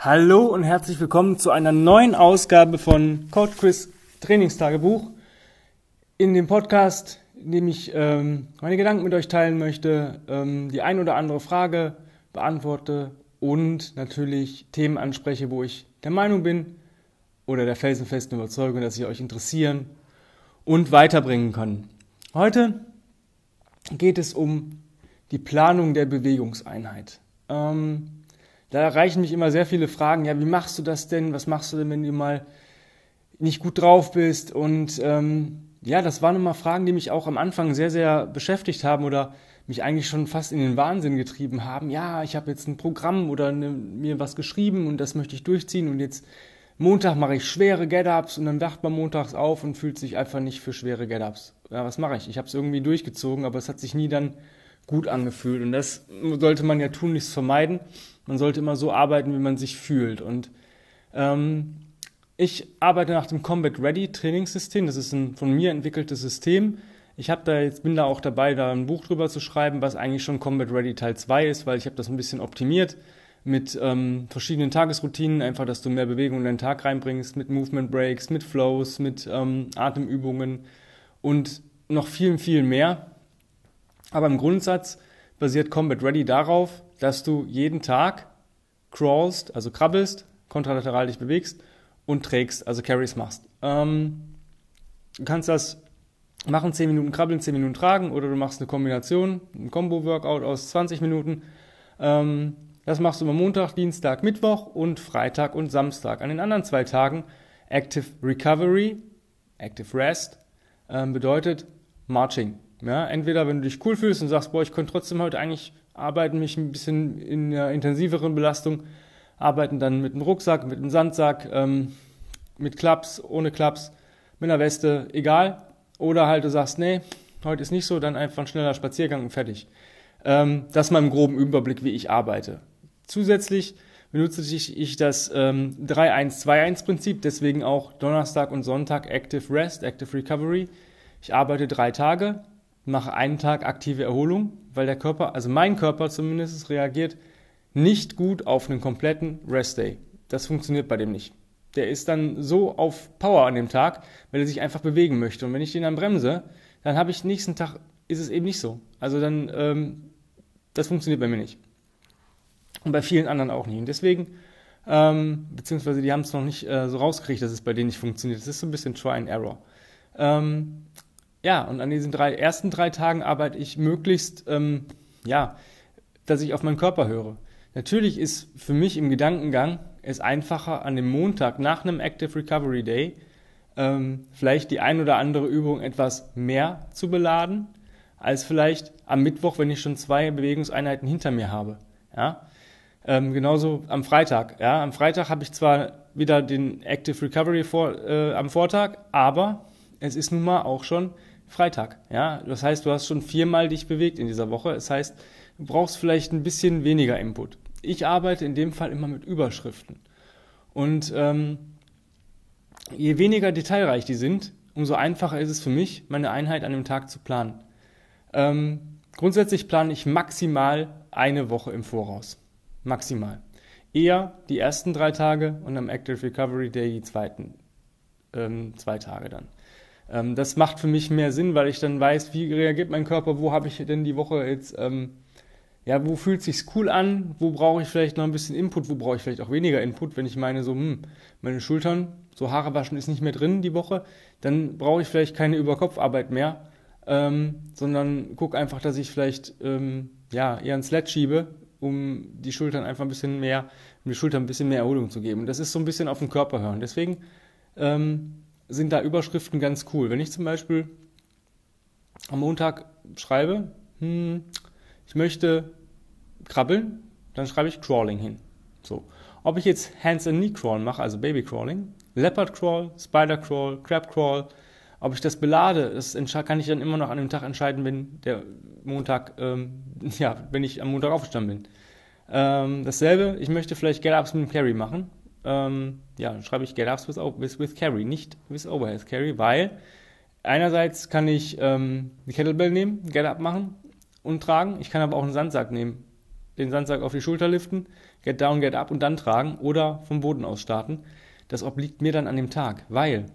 Hallo und herzlich willkommen zu einer neuen Ausgabe von Coach Chris Trainingstagebuch. In dem Podcast, in dem ich ähm, meine Gedanken mit euch teilen möchte, ähm, die ein oder andere Frage beantworte und natürlich Themen anspreche, wo ich der Meinung bin oder der felsenfesten Überzeugung, dass sie euch interessieren und weiterbringen können. Heute geht es um die Planung der Bewegungseinheit. Ähm, da erreichen mich immer sehr viele Fragen, ja, wie machst du das denn? Was machst du denn, wenn du mal nicht gut drauf bist? Und ähm, ja, das waren immer Fragen, die mich auch am Anfang sehr, sehr beschäftigt haben oder mich eigentlich schon fast in den Wahnsinn getrieben haben. Ja, ich habe jetzt ein Programm oder ne, mir was geschrieben und das möchte ich durchziehen und jetzt Montag mache ich schwere Get-Ups und dann wacht man montags auf und fühlt sich einfach nicht für schwere Get-Ups. Ja, was mache ich? Ich habe es irgendwie durchgezogen, aber es hat sich nie dann gut angefühlt und das sollte man ja tunlichst vermeiden man sollte immer so arbeiten, wie man sich fühlt. Und ähm, ich arbeite nach dem Combat Ready Trainingssystem. Das ist ein von mir entwickeltes System. Ich da jetzt bin da auch dabei, da ein Buch drüber zu schreiben, was eigentlich schon Combat Ready Teil 2 ist, weil ich habe das ein bisschen optimiert mit ähm, verschiedenen Tagesroutinen, einfach, dass du mehr Bewegung in deinen Tag reinbringst, mit Movement Breaks, mit Flows, mit ähm, Atemübungen und noch viel, viel mehr. Aber im Grundsatz basiert Combat Ready darauf, dass du jeden Tag crawlst, also krabbelst, kontralateral dich bewegst und trägst, also Carries machst. Ähm, du kannst das machen, 10 Minuten krabbeln, 10 Minuten tragen oder du machst eine Kombination, ein Combo-Workout aus 20 Minuten. Ähm, das machst du immer Montag, Dienstag, Mittwoch und Freitag und Samstag. An den anderen zwei Tagen Active Recovery, Active Rest, ähm, bedeutet Marching. Ja, entweder wenn du dich cool fühlst und sagst, boah, ich könnte trotzdem heute eigentlich arbeiten, mich ein bisschen in einer intensiveren Belastung, arbeiten dann mit einem Rucksack, mit einem Sandsack, ähm, mit Klaps, ohne Klaps, mit einer Weste, egal. Oder halt du sagst, nee, heute ist nicht so, dann einfach ein schneller Spaziergang und fertig. Ähm, das ist mal im groben Überblick, wie ich arbeite. Zusätzlich benutze ich, ich das ähm, 3-1-2-1-Prinzip, deswegen auch Donnerstag und Sonntag Active Rest, Active Recovery. Ich arbeite drei Tage, mache einen Tag aktive Erholung, weil der Körper, also mein Körper zumindest, reagiert nicht gut auf einen kompletten Rest Day. Das funktioniert bei dem nicht. Der ist dann so auf Power an dem Tag, weil er sich einfach bewegen möchte. Und wenn ich den dann bremse, dann habe ich nächsten Tag, ist es eben nicht so. Also dann, ähm, das funktioniert bei mir nicht. Und bei vielen anderen auch nicht. Und deswegen, ähm, beziehungsweise die haben es noch nicht äh, so rausgekriegt, dass es bei denen nicht funktioniert. Das ist so ein bisschen Try and Error. Ähm, ja, und an diesen drei, ersten drei Tagen arbeite ich möglichst, ähm, ja, dass ich auf meinen Körper höre. Natürlich ist für mich im Gedankengang es einfacher, an dem Montag nach einem Active Recovery Day ähm, vielleicht die ein oder andere Übung etwas mehr zu beladen, als vielleicht am Mittwoch, wenn ich schon zwei Bewegungseinheiten hinter mir habe. Ja? Ähm, genauso am Freitag. Ja? Am Freitag habe ich zwar wieder den Active Recovery vor, äh, am Vortag, aber es ist nun mal auch schon Freitag. Ja, das heißt, du hast schon viermal dich bewegt in dieser Woche. Das heißt, du brauchst vielleicht ein bisschen weniger Input. Ich arbeite in dem Fall immer mit Überschriften. Und ähm, je weniger detailreich die sind, umso einfacher ist es für mich, meine Einheit an dem Tag zu planen. Ähm, grundsätzlich plane ich maximal eine Woche im Voraus. Maximal. Eher die ersten drei Tage und am Active Recovery Day die zweiten ähm, zwei Tage dann. Ähm, das macht für mich mehr Sinn, weil ich dann weiß, wie reagiert mein Körper, wo habe ich denn die Woche jetzt, ähm, ja, wo fühlt sich's cool an, wo brauche ich vielleicht noch ein bisschen Input, wo brauche ich vielleicht auch weniger Input, wenn ich meine so, hm, meine Schultern, so Haare waschen ist nicht mehr drin die Woche, dann brauche ich vielleicht keine Überkopfarbeit mehr, ähm, sondern guck einfach, dass ich vielleicht ähm, ja eher ein Sled schiebe, um die Schultern einfach ein bisschen mehr, um die Schultern ein bisschen mehr Erholung zu geben. Und das ist so ein bisschen auf den Körper hören. Deswegen ähm, sind da Überschriften ganz cool. Wenn ich zum Beispiel am Montag schreibe, hm, ich möchte krabbeln, dann schreibe ich Crawling hin. So. Ob ich jetzt Hands and Knee Crawl mache, also Baby Crawling, Leopard Crawl, Spider Crawl, Crab Crawl, ob ich das belade, das kann ich dann immer noch an dem Tag entscheiden, wenn der Montag, ähm, ja, wenn ich am Montag aufgestanden bin. Ähm, dasselbe, ich möchte vielleicht Get-Ups mit dem Carry machen ähm, ja, schreibe ich Get Ups with, with, with Carry, nicht with Overhead Carry, weil einerseits kann ich ähm, die Kettlebell nehmen, Get Up machen und tragen. Ich kann aber auch einen Sandsack nehmen, den Sandsack auf die Schulter liften, get down, get up und dann tragen oder vom Boden aus starten. Das obliegt mir dann an dem Tag, weil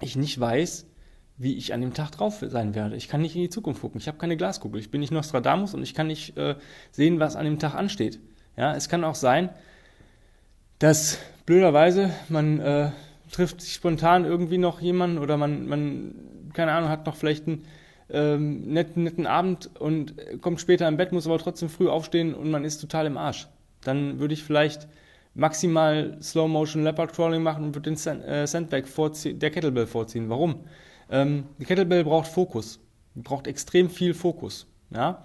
ich nicht weiß, wie ich an dem Tag drauf sein werde. Ich kann nicht in die Zukunft gucken. Ich habe keine Glaskugel. Ich bin nicht Nostradamus und ich kann nicht äh, sehen, was an dem Tag ansteht. Ja, es kann auch sein, dass blöderweise man äh, trifft sich spontan irgendwie noch jemanden oder man, man keine Ahnung, hat noch vielleicht einen ähm, netten, netten Abend und kommt später im Bett, muss aber trotzdem früh aufstehen und man ist total im Arsch. Dann würde ich vielleicht maximal Slow Motion Leopard Crawling machen und würde den Sand, äh, Sandbag der Kettlebell vorziehen. Warum? Ähm, die Kettlebell braucht Fokus. Braucht extrem viel Fokus. Ja?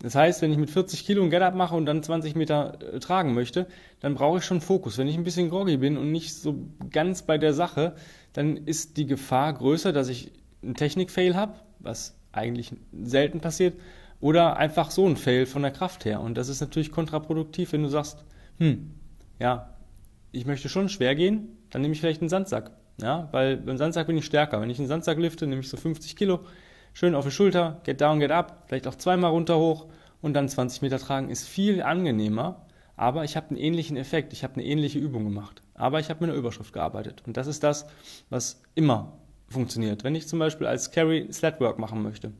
Das heißt, wenn ich mit 40 Kilo ein Get-Up mache und dann 20 Meter äh, tragen möchte, dann brauche ich schon Fokus. Wenn ich ein bisschen groggy bin und nicht so ganz bei der Sache, dann ist die Gefahr größer, dass ich einen Technik-Fail habe, was eigentlich selten passiert, oder einfach so ein Fail von der Kraft her. Und das ist natürlich kontraproduktiv, wenn du sagst, hm, ja, ich möchte schon schwer gehen, dann nehme ich vielleicht einen Sandsack. Ja, weil beim Sandsack bin ich stärker. Wenn ich einen Sandsack lifte, nehme ich so 50 Kilo, schön auf die Schulter, get down, get up, vielleicht auch zweimal runter hoch und dann 20 Meter tragen ist viel angenehmer. Aber ich habe einen ähnlichen Effekt, ich habe eine ähnliche Übung gemacht. Aber ich habe mit einer Überschrift gearbeitet. Und das ist das, was immer funktioniert. Wenn ich zum Beispiel als Carry Slatwork machen möchte.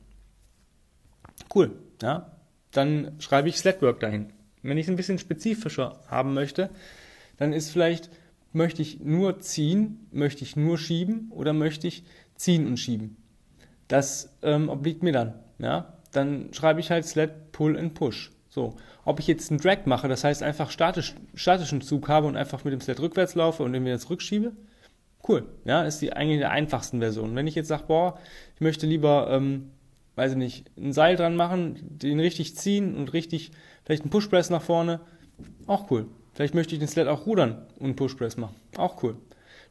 Cool, ja. Dann schreibe ich Slatwork dahin. Wenn ich es ein bisschen spezifischer haben möchte, dann ist vielleicht Möchte ich nur ziehen? Möchte ich nur schieben? Oder möchte ich ziehen und schieben? Das ähm, obliegt mir dann. Ja? Dann schreibe ich halt Sled, Pull and Push. So. Ob ich jetzt einen Drag mache, das heißt einfach statisch, statischen Zug habe und einfach mit dem Sled rückwärts laufe und den wieder zurückschiebe, cool. Ja, ist die eigentlich der einfachsten Version. Wenn ich jetzt sage, boah, ich möchte lieber, ähm, weiß ich nicht, ein Seil dran machen, den richtig ziehen und richtig, vielleicht einen Pushpress nach vorne, auch cool. Vielleicht möchte ich den Sled auch rudern und Push Press machen. Auch cool.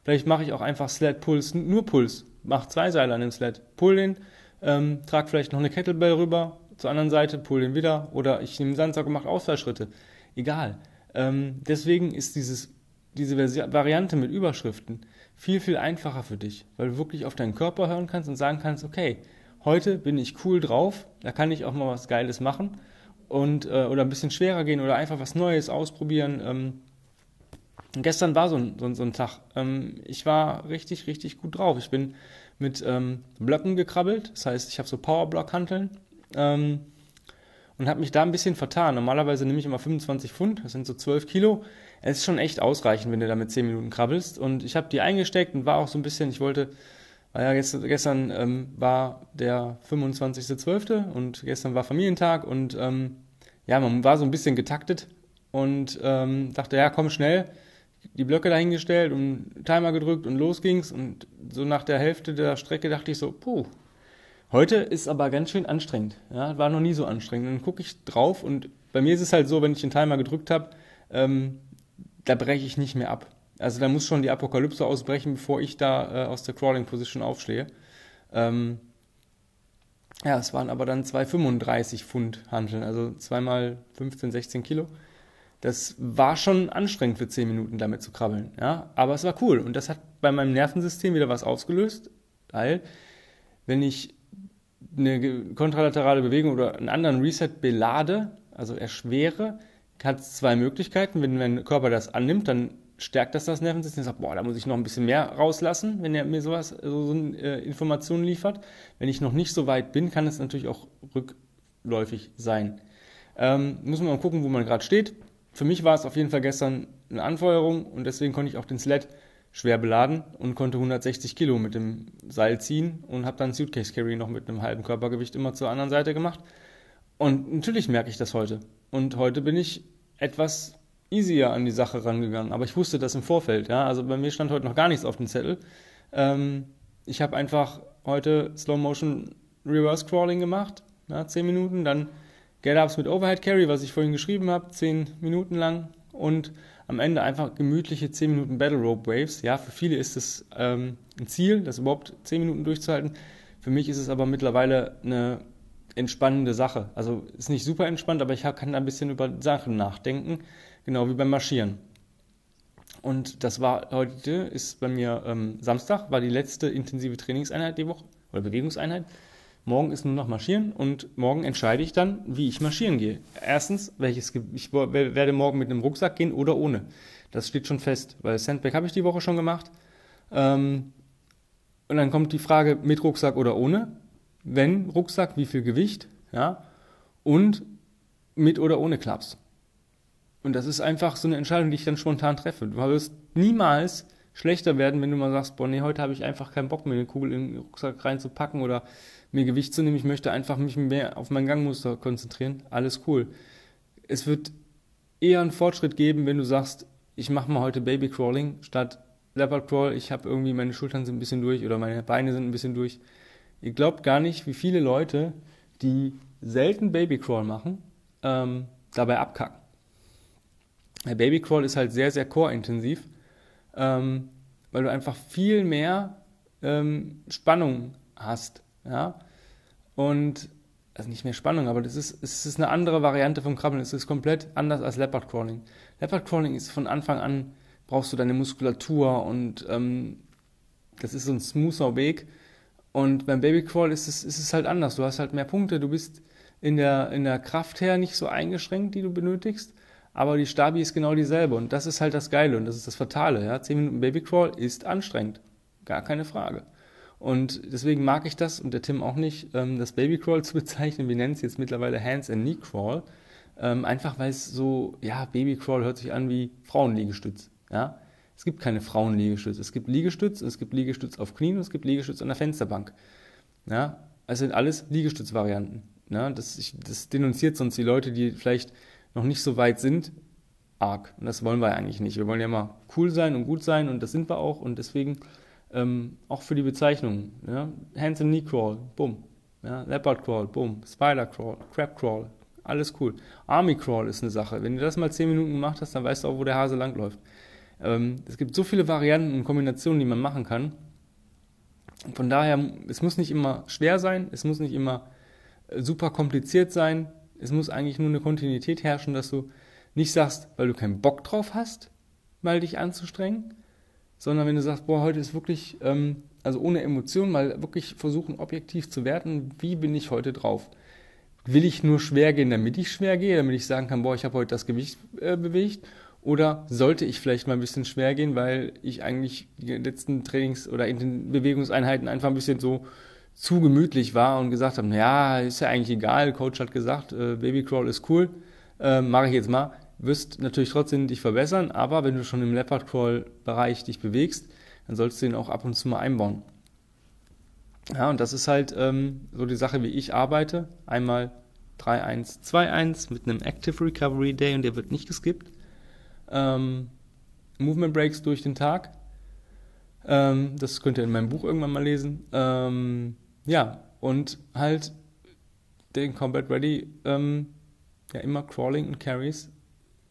Vielleicht mache ich auch einfach Sled Puls, nur Puls. Mach zwei Seile an dem Sled. Pull den, ähm, trag vielleicht noch eine Kettlebell rüber zur anderen Seite, pull den wieder. Oder ich nehme Sandsack und mache Ausfallschritte. Egal. Ähm, deswegen ist dieses, diese Variante mit Überschriften viel, viel einfacher für dich, weil du wirklich auf deinen Körper hören kannst und sagen kannst, okay, heute bin ich cool drauf, da kann ich auch mal was Geiles machen und äh, oder ein bisschen schwerer gehen oder einfach was Neues ausprobieren. Ähm, gestern war so ein, so, so ein Tag. Ähm, ich war richtig, richtig gut drauf. Ich bin mit ähm, Blöcken gekrabbelt, das heißt, ich habe so Powerblock-Hanteln ähm, und habe mich da ein bisschen vertan. Normalerweise nehme ich immer 25 Pfund, das sind so 12 Kilo. Es ist schon echt ausreichend, wenn du damit 10 Minuten krabbelst. Und ich habe die eingesteckt und war auch so ein bisschen, ich wollte ja, gestern, gestern ähm, war der 25.12. und gestern war Familientag und ähm, ja, man war so ein bisschen getaktet und ähm, dachte, ja, komm schnell, die Blöcke dahingestellt und Timer gedrückt und los ging's und so nach der Hälfte der Strecke dachte ich so, puh, heute ist aber ganz schön anstrengend. Ja, war noch nie so anstrengend. dann gucke ich drauf und bei mir ist es halt so, wenn ich den Timer gedrückt habe, ähm, da breche ich nicht mehr ab. Also da muss schon die Apokalypse ausbrechen, bevor ich da äh, aus der Crawling Position aufstehe. Ähm, ja, es waren aber dann zwei 35 Pfund Hanteln, also zweimal 15, 16 Kilo. Das war schon anstrengend für 10 Minuten damit zu krabbeln, ja, aber es war cool und das hat bei meinem Nervensystem wieder was ausgelöst, weil wenn ich eine kontralaterale Bewegung oder einen anderen Reset belade, also erschwere, hat es zwei Möglichkeiten. Wenn mein Körper das annimmt, dann stärkt das das Nervensystem. Sagt, boah, da muss ich noch ein bisschen mehr rauslassen, wenn er mir sowas, so, so äh, Informationen liefert. Wenn ich noch nicht so weit bin, kann es natürlich auch rückläufig sein. Ähm, muss man mal gucken, wo man gerade steht. Für mich war es auf jeden Fall gestern eine Anfeuerung und deswegen konnte ich auch den Sled schwer beladen und konnte 160 Kilo mit dem Seil ziehen und habe dann Suitcase Carry noch mit einem halben Körpergewicht immer zur anderen Seite gemacht. Und natürlich merke ich das heute. Und heute bin ich etwas easier an die Sache rangegangen. Aber ich wusste das im Vorfeld. Ja? Also bei mir stand heute noch gar nichts auf dem Zettel. Ähm, ich habe einfach heute Slow Motion Reverse Crawling gemacht, ja, 10 Minuten, dann Get-Ups mit Overhead Carry, was ich vorhin geschrieben habe, 10 Minuten lang und am Ende einfach gemütliche 10 Minuten Battle Rope Waves. Ja, für viele ist es ähm, ein Ziel, das überhaupt 10 Minuten durchzuhalten. Für mich ist es aber mittlerweile eine entspannende Sache. Also ist nicht super entspannt, aber ich kann da ein bisschen über Sachen nachdenken Genau wie beim Marschieren. Und das war heute, ist bei mir ähm, Samstag, war die letzte intensive Trainingseinheit die Woche oder Bewegungseinheit. Morgen ist nur noch marschieren und morgen entscheide ich dann, wie ich marschieren gehe. Erstens, welches ich werde morgen mit einem Rucksack gehen oder ohne. Das steht schon fest, weil Sandbag habe ich die Woche schon gemacht. Ähm, und dann kommt die Frage mit Rucksack oder ohne. Wenn Rucksack, wie viel Gewicht, ja, und mit oder ohne Klaps. Und das ist einfach so eine Entscheidung, die ich dann spontan treffe. Du wirst niemals schlechter werden, wenn du mal sagst, boah, nee, heute habe ich einfach keinen Bock mehr, eine Kugel in den Rucksack reinzupacken oder mir Gewicht zu nehmen. Ich möchte einfach mich mehr auf mein Gangmuster konzentrieren. Alles cool. Es wird eher einen Fortschritt geben, wenn du sagst, ich mache mal heute Baby Crawling statt Leopard Crawl. Ich habe irgendwie meine Schultern sind ein bisschen durch oder meine Beine sind ein bisschen durch. Ihr glaubt gar nicht, wie viele Leute, die selten Baby Crawl machen, ähm, dabei abkacken. Der Baby Crawl ist halt sehr, sehr core-intensiv ähm, weil du einfach viel mehr ähm, Spannung hast. Ja? Und, also nicht mehr Spannung, aber das ist, es ist eine andere Variante vom Krabbeln. Es ist komplett anders als Leopard Crawling. Leopard Crawling ist von Anfang an, brauchst du deine Muskulatur und ähm, das ist so ein smoother Weg. Und beim Baby Crawl ist es, ist es halt anders. Du hast halt mehr Punkte, du bist in der, in der Kraft her nicht so eingeschränkt, die du benötigst aber die Stabi ist genau dieselbe und das ist halt das Geile und das ist das Fatale. Ja? 10 Minuten Babycrawl ist anstrengend, gar keine Frage. Und deswegen mag ich das und der Tim auch nicht, ähm, das Babycrawl zu bezeichnen. Wir nennen es jetzt mittlerweile Hands and Knee Crawl. Ähm, einfach weil es so, ja, Babycrawl hört sich an wie Frauenliegestütz. Ja? Es gibt keine Frauenliegestütz. Es gibt Liegestütz, es gibt Liegestütz auf Knien und es gibt Liegestütz an der Fensterbank. Ja? Es sind alles Liegestützvarianten. Ja? Das, ich, das denunziert sonst die Leute, die vielleicht noch nicht so weit sind, arg. Und das wollen wir eigentlich nicht. Wir wollen ja mal cool sein und gut sein und das sind wir auch und deswegen ähm, auch für die Bezeichnung. Ja? Hands and Knee Crawl, bumm. Ja? Leopard Crawl, bumm. Spider Crawl, Crab Crawl, alles cool. Army Crawl ist eine Sache. Wenn du das mal 10 Minuten gemacht hast, dann weißt du auch, wo der Hase langläuft. Ähm, es gibt so viele Varianten und Kombinationen, die man machen kann. Von daher, es muss nicht immer schwer sein, es muss nicht immer äh, super kompliziert sein. Es muss eigentlich nur eine Kontinuität herrschen, dass du nicht sagst, weil du keinen Bock drauf hast, mal dich anzustrengen, sondern wenn du sagst, boah, heute ist wirklich, ähm, also ohne Emotionen, mal wirklich versuchen, objektiv zu werten, wie bin ich heute drauf? Will ich nur schwer gehen, damit ich schwer gehe, damit ich sagen kann, boah, ich habe heute das Gewicht äh, bewegt? Oder sollte ich vielleicht mal ein bisschen schwer gehen, weil ich eigentlich die letzten Trainings- oder Bewegungseinheiten einfach ein bisschen so zu gemütlich war und gesagt habe, ja, ist ja eigentlich egal, Coach hat gesagt, äh, Babycrawl ist cool, äh, mache ich jetzt mal. Wirst natürlich trotzdem dich verbessern, aber wenn du schon im Leopard Crawl Bereich dich bewegst, dann solltest du ihn auch ab und zu mal einbauen. Ja, und das ist halt ähm, so die Sache, wie ich arbeite. Einmal 3-1-2-1 mit einem Active Recovery Day und der wird nicht geskippt. Ähm, Movement Breaks durch den Tag. Ähm, das könnt ihr in meinem Buch irgendwann mal lesen. Ähm, ja, und halt den Combat Ready, ähm, ja, immer Crawling und Carries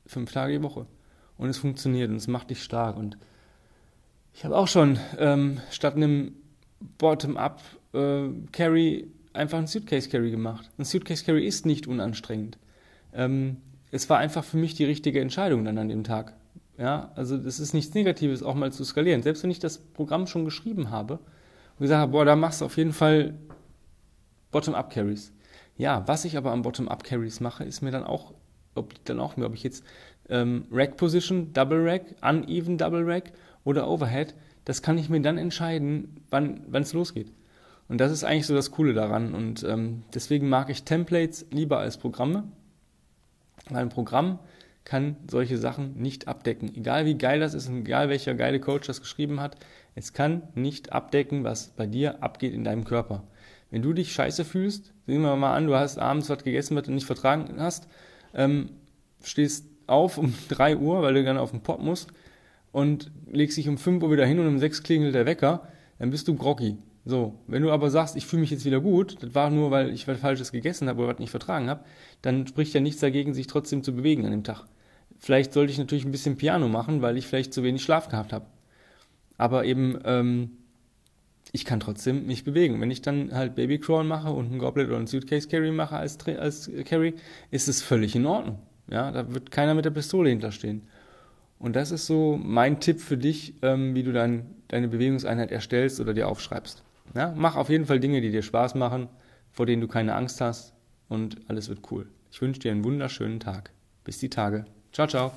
fünf Tage die Woche. Und es funktioniert und es macht dich stark. Und ich habe auch schon ähm, statt einem Bottom-up äh, Carry einfach einen Suitcase Carry gemacht. Ein Suitcase Carry ist nicht unanstrengend. Ähm, es war einfach für mich die richtige Entscheidung dann an dem Tag. Ja, also das ist nichts Negatives, auch mal zu skalieren. Selbst wenn ich das Programm schon geschrieben habe, und gesagt habe, boah, da machst du auf jeden Fall Bottom-up-Carries. Ja, was ich aber am Bottom-up-Carries mache, ist mir dann auch, ob dann auch mir, ob ich jetzt ähm, Rack-Position, Double-Rack, Uneven Double-Rack oder Overhead, das kann ich mir dann entscheiden, wann es losgeht. Und das ist eigentlich so das Coole daran. Und ähm, deswegen mag ich Templates lieber als Programme, weil ein Programm kann solche Sachen nicht abdecken. Egal wie geil das ist und egal welcher geile Coach das geschrieben hat, es kann nicht abdecken, was bei dir abgeht in deinem Körper. Wenn du dich scheiße fühlst, sehen wir mal an, du hast abends was gegessen, was du nicht vertragen hast, ähm, stehst auf um 3 Uhr, weil du gerne auf den Pop musst und legst dich um 5 Uhr wieder hin und um 6 klingelt der Wecker, dann bist du groggy. So, wenn du aber sagst, ich fühle mich jetzt wieder gut, das war nur, weil ich was Falsches gegessen habe oder was nicht vertragen habe, dann spricht ja nichts dagegen, sich trotzdem zu bewegen an dem Tag. Vielleicht sollte ich natürlich ein bisschen Piano machen, weil ich vielleicht zu wenig Schlaf gehabt habe aber eben ähm, ich kann trotzdem mich bewegen. Wenn ich dann halt Babycrawl mache und ein Goblet oder ein Suitcase Carry mache als, als Carry, ist es völlig in Ordnung. Ja, da wird keiner mit der Pistole hinterstehen. Und das ist so mein Tipp für dich, ähm, wie du dann deine Bewegungseinheit erstellst oder dir aufschreibst. Ja, mach auf jeden Fall Dinge, die dir Spaß machen. vor denen du keine Angst hast und alles wird cool. Ich wünsche dir einen wunderschönen Tag. Bis die Tage. Ciao, ciao.